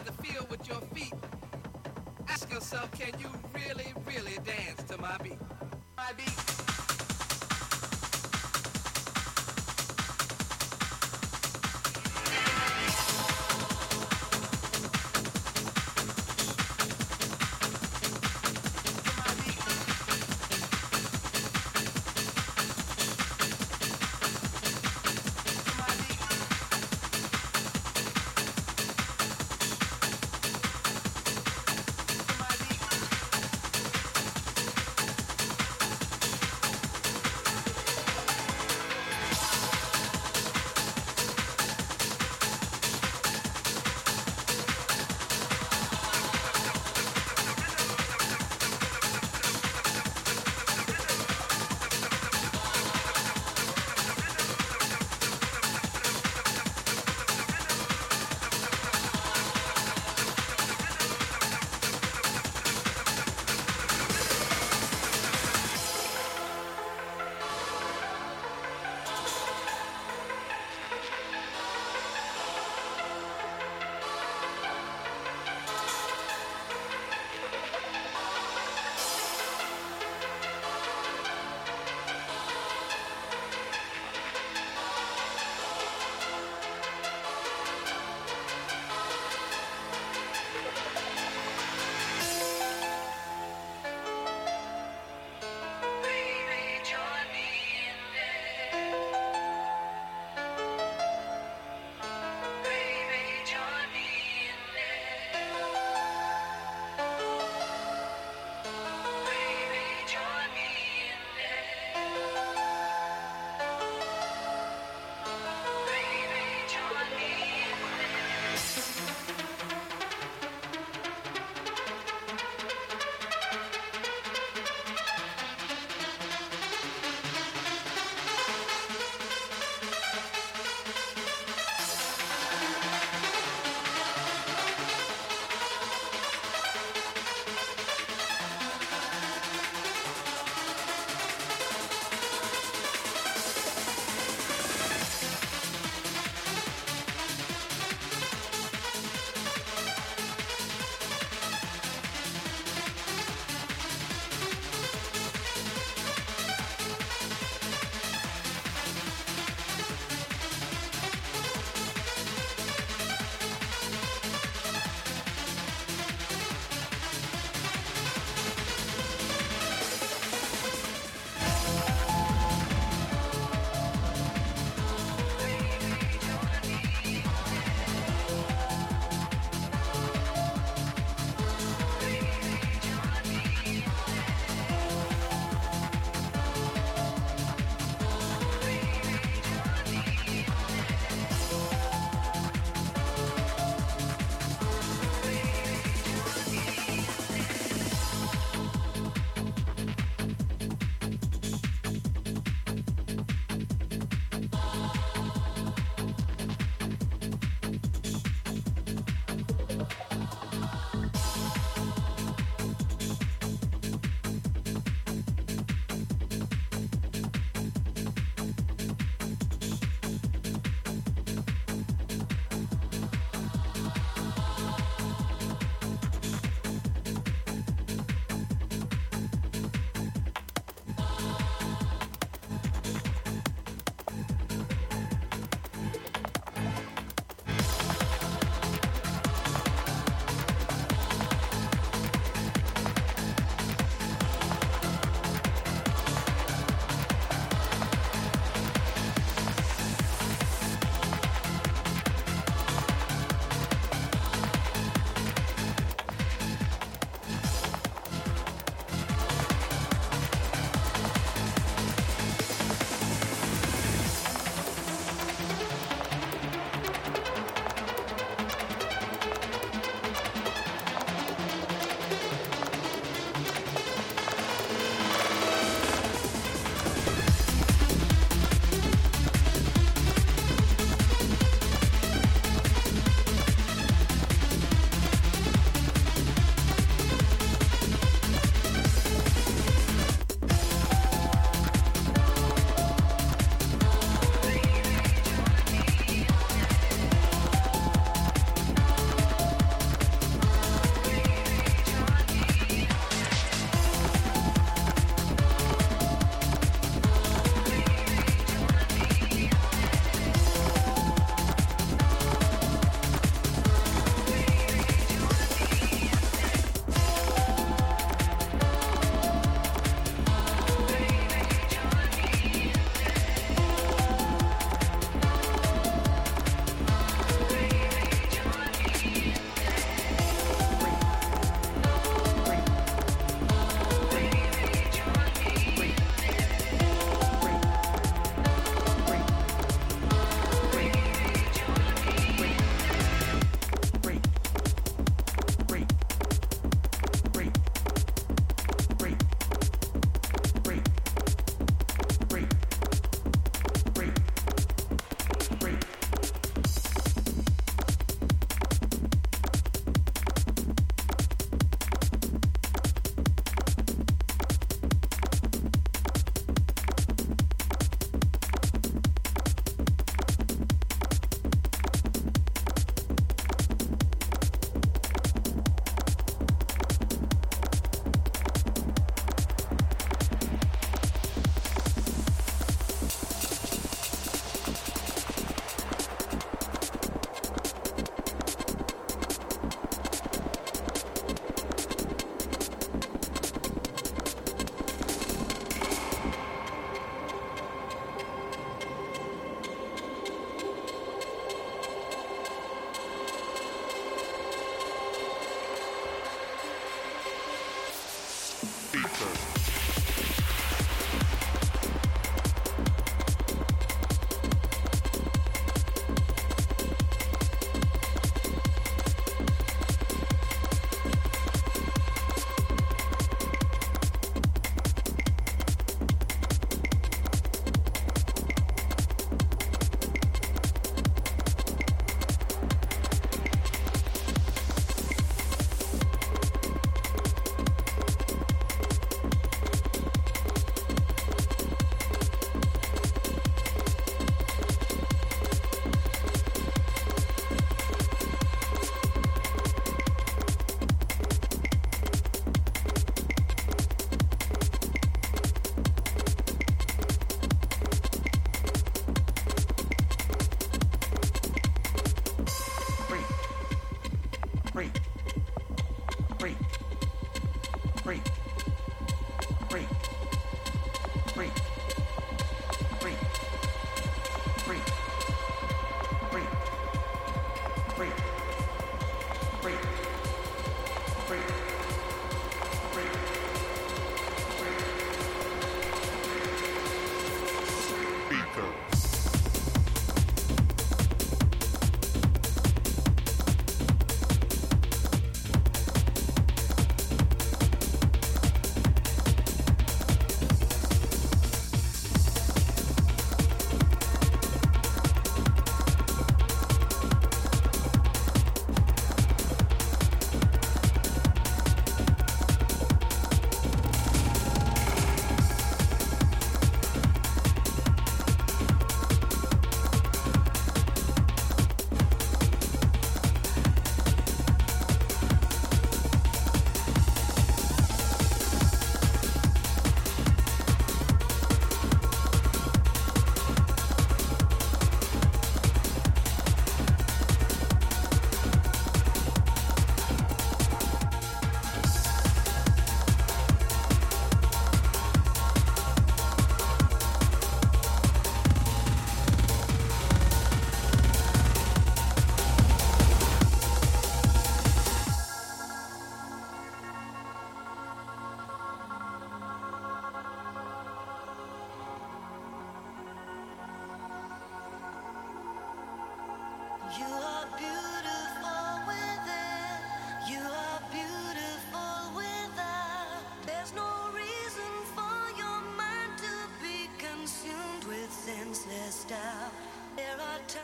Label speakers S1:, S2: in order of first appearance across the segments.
S1: around the field with your feet. Ask yourself, can you really, really dance to my beat? My beat.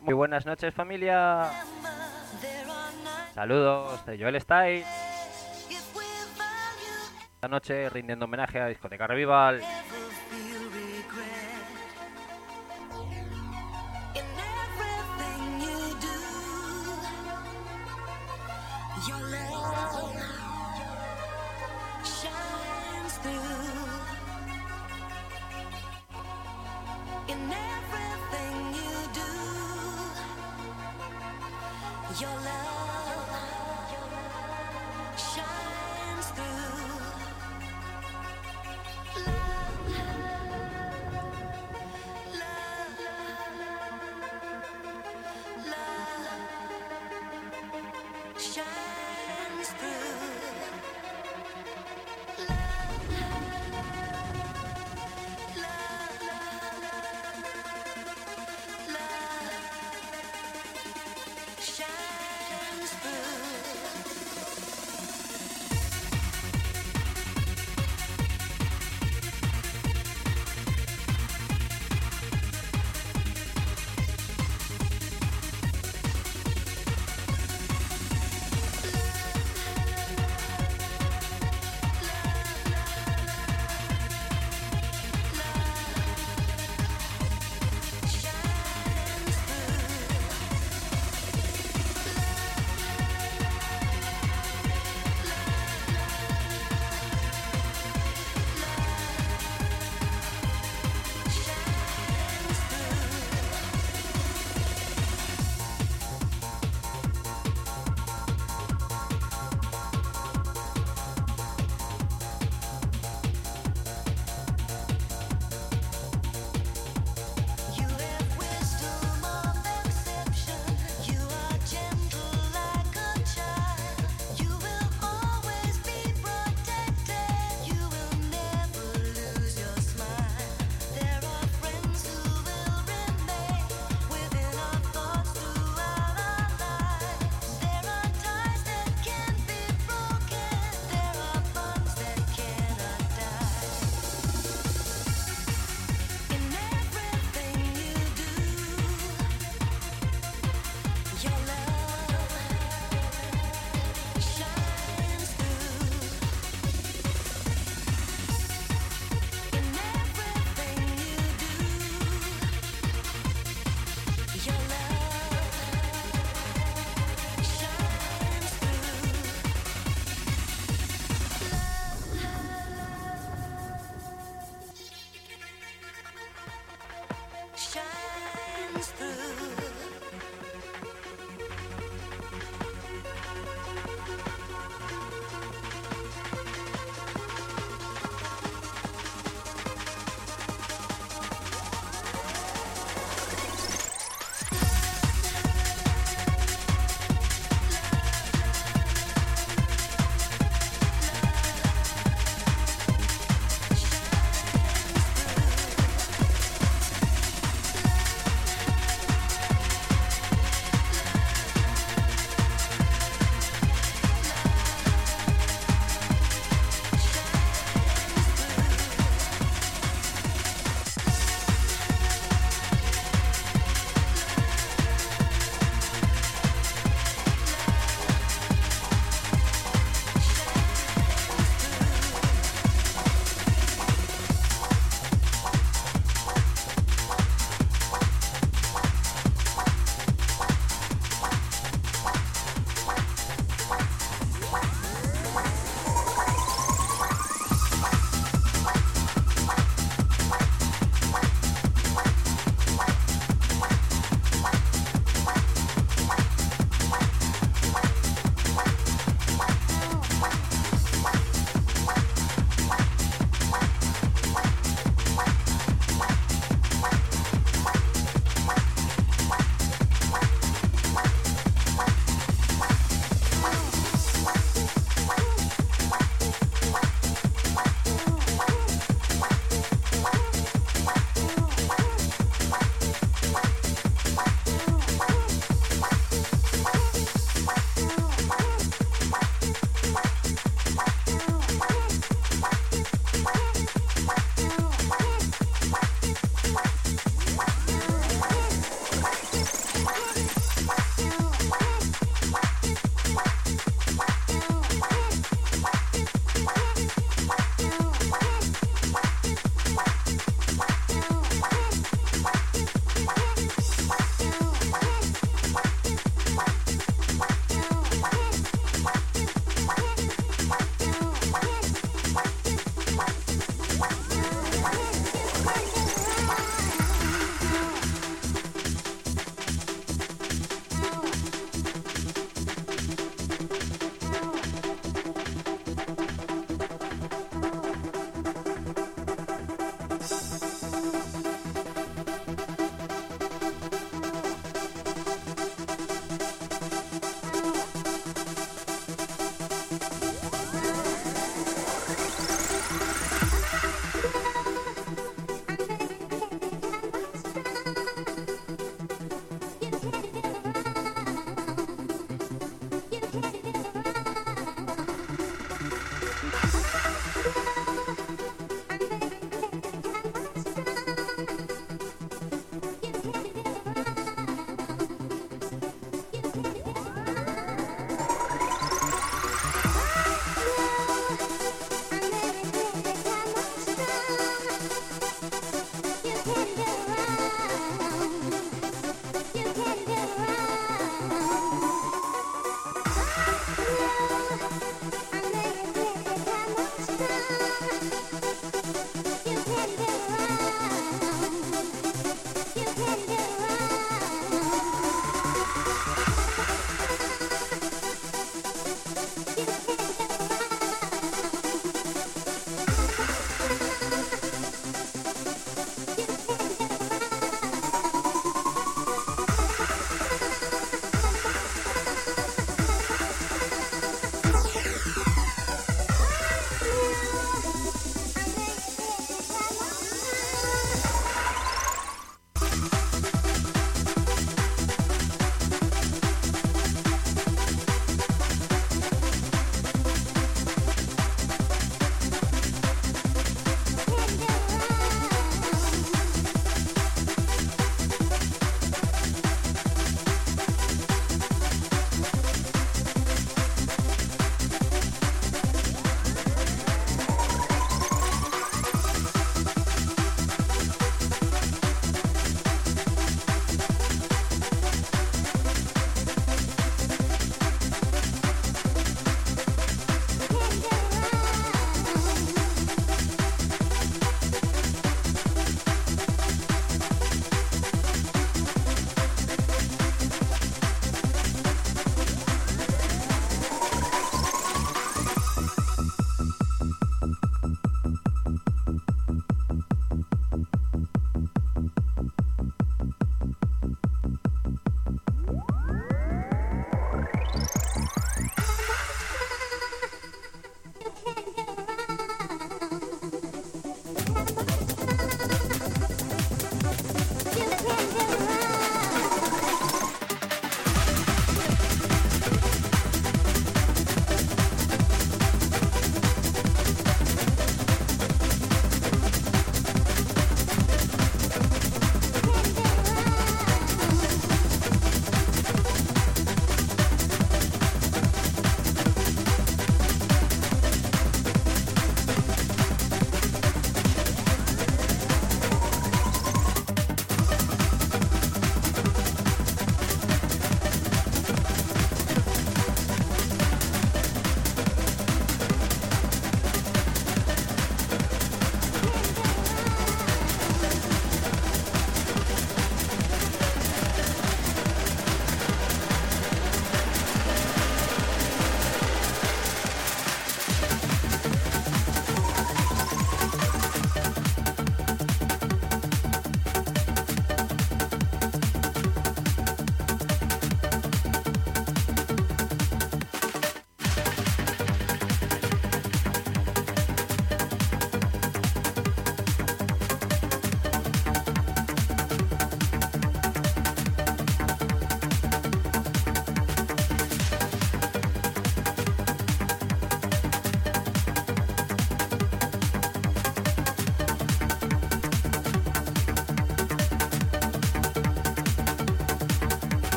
S2: Muy buenas noches familia. Saludos de Joel Style. Esta noche rindiendo homenaje a Discoteca Revival.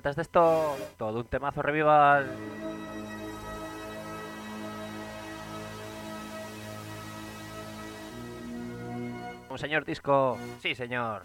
S3: faltas de esto, todo un temazo revival. Un señor disco, sí señor.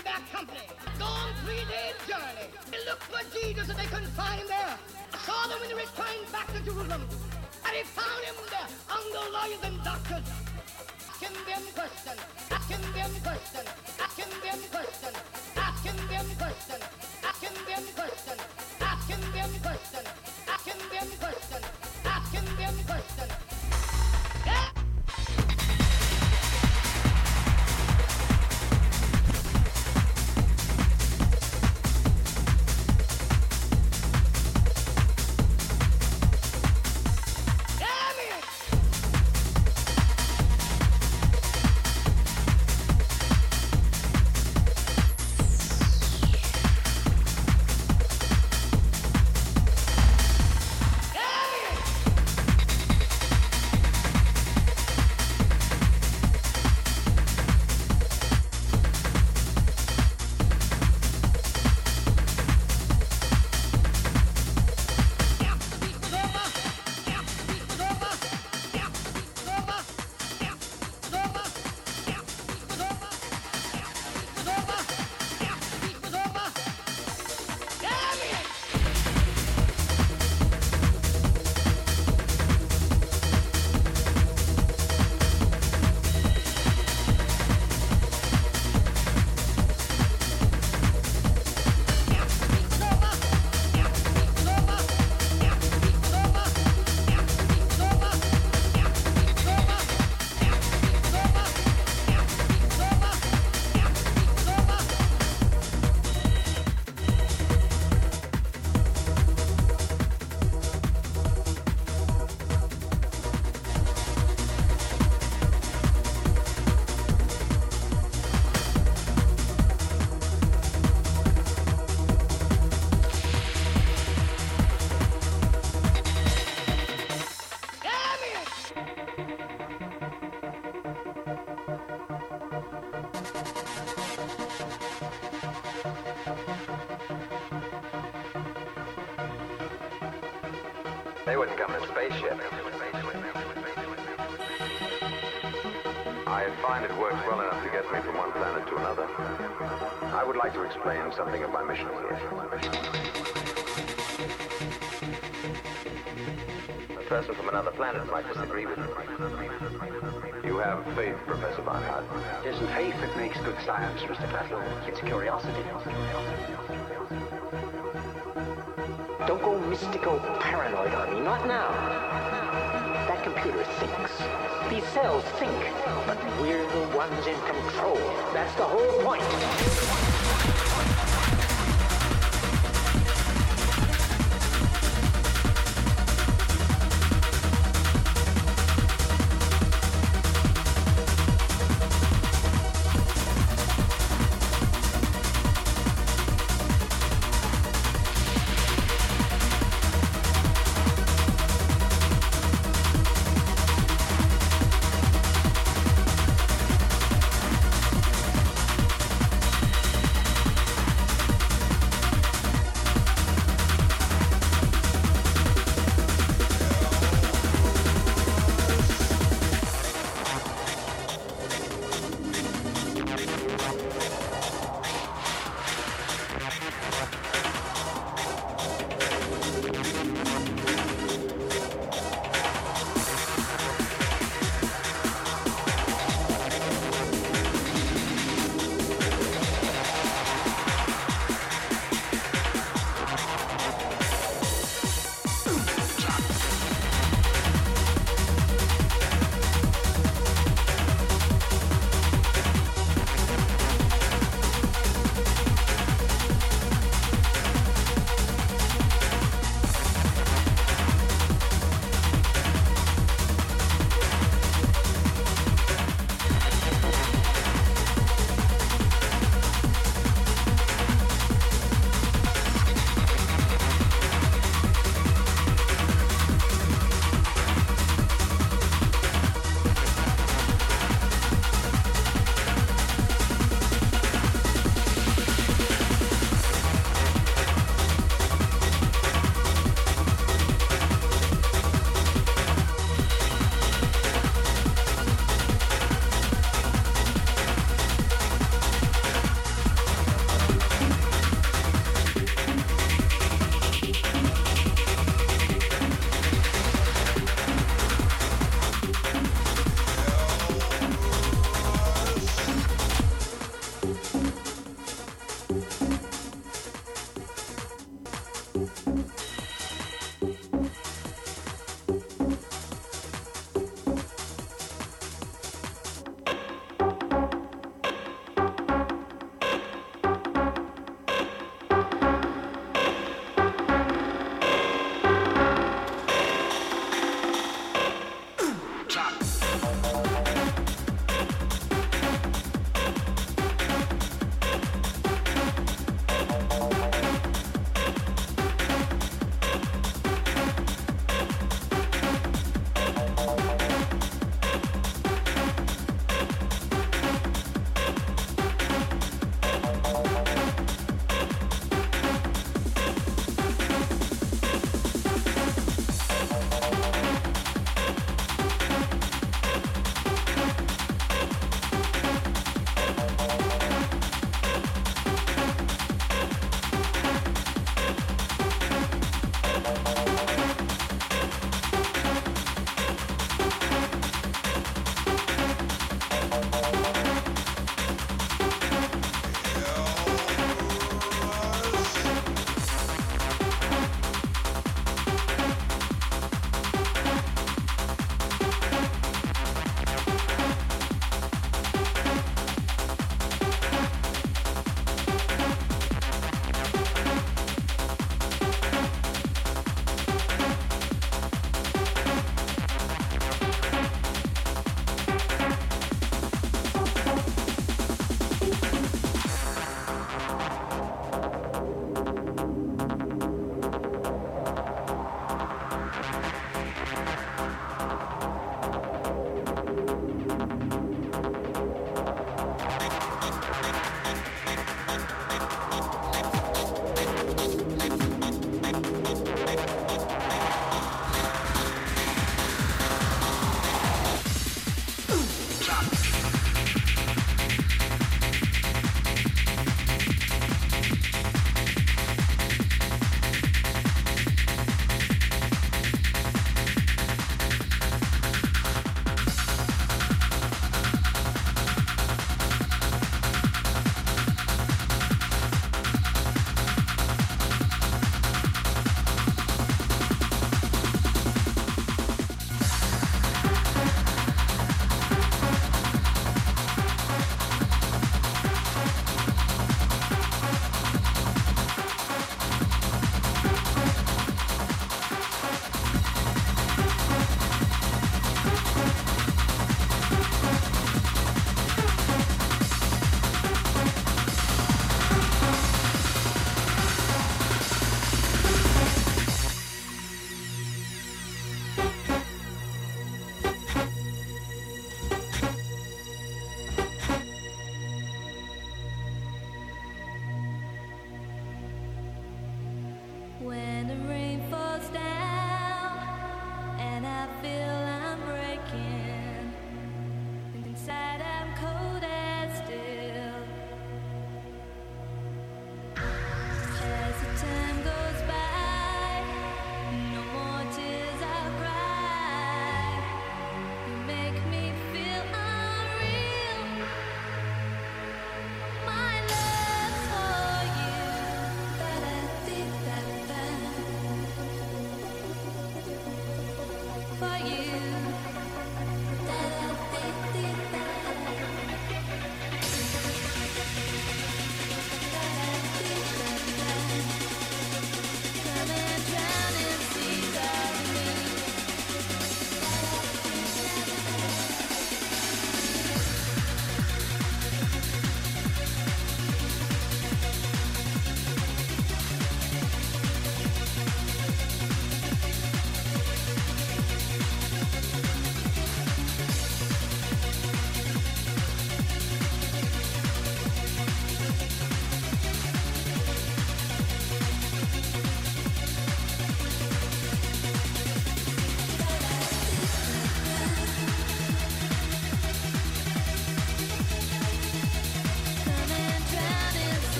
S4: in their company, gone three days' journey. They looked for Jesus and they couldn't find him there. I saw them when they returned back to Jerusalem. And they found him there among lawyers and doctors. Asking them questions, asking them questions, asking them questions, asking them questions, asking them questions, asking them questions, asking them questions.
S5: In a spaceship. I find it works well enough to get me from one planet to another. I would like to explain something of my mission here. A person from another planet might disagree with me. You have faith, Professor Barnhardt.
S6: It isn't faith that makes good science, Mr. Klaatu. It's curiosity. Don't go mystical paranoid on me. Not now. That computer thinks. These cells think. But we're the ones in control. That's the whole point.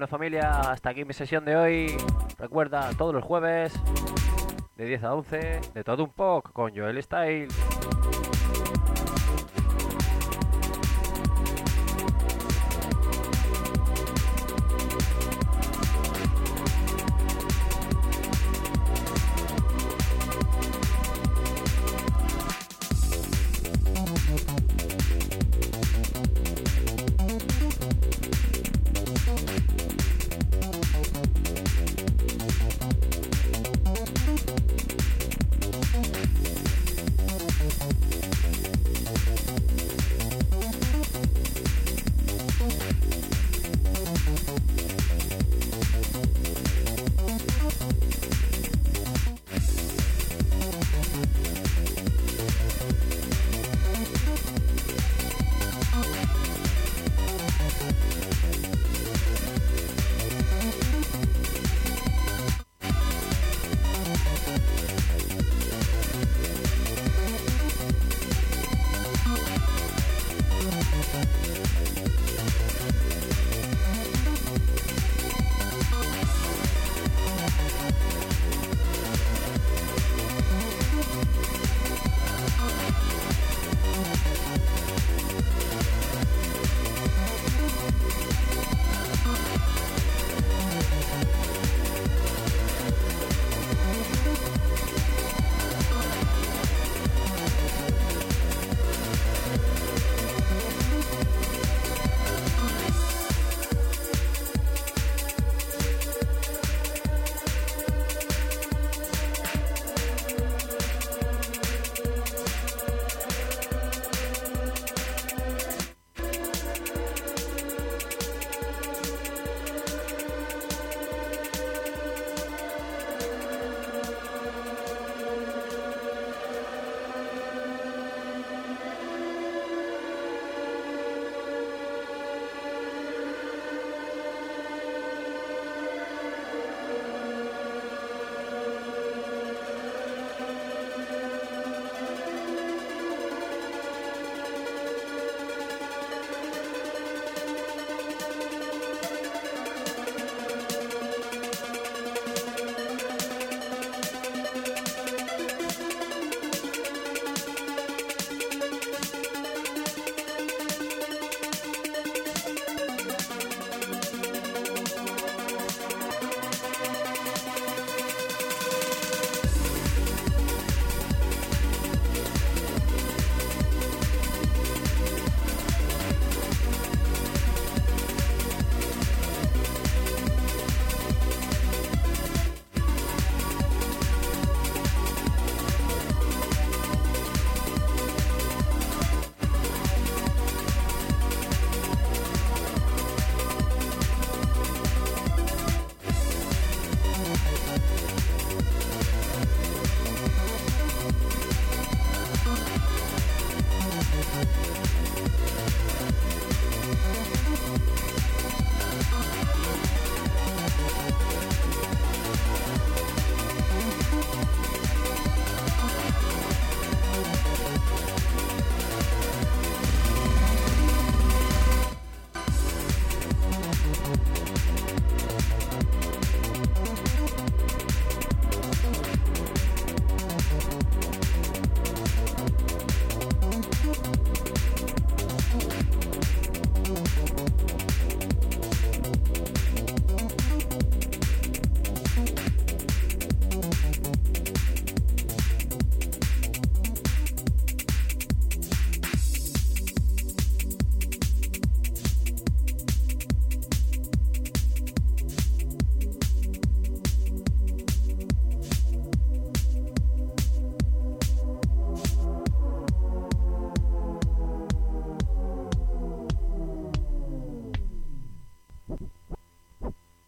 S7: Bueno familia, hasta aquí mi sesión de hoy. Recuerda, todos los jueves, de 10 a 11, de todo un poco con Joel Style.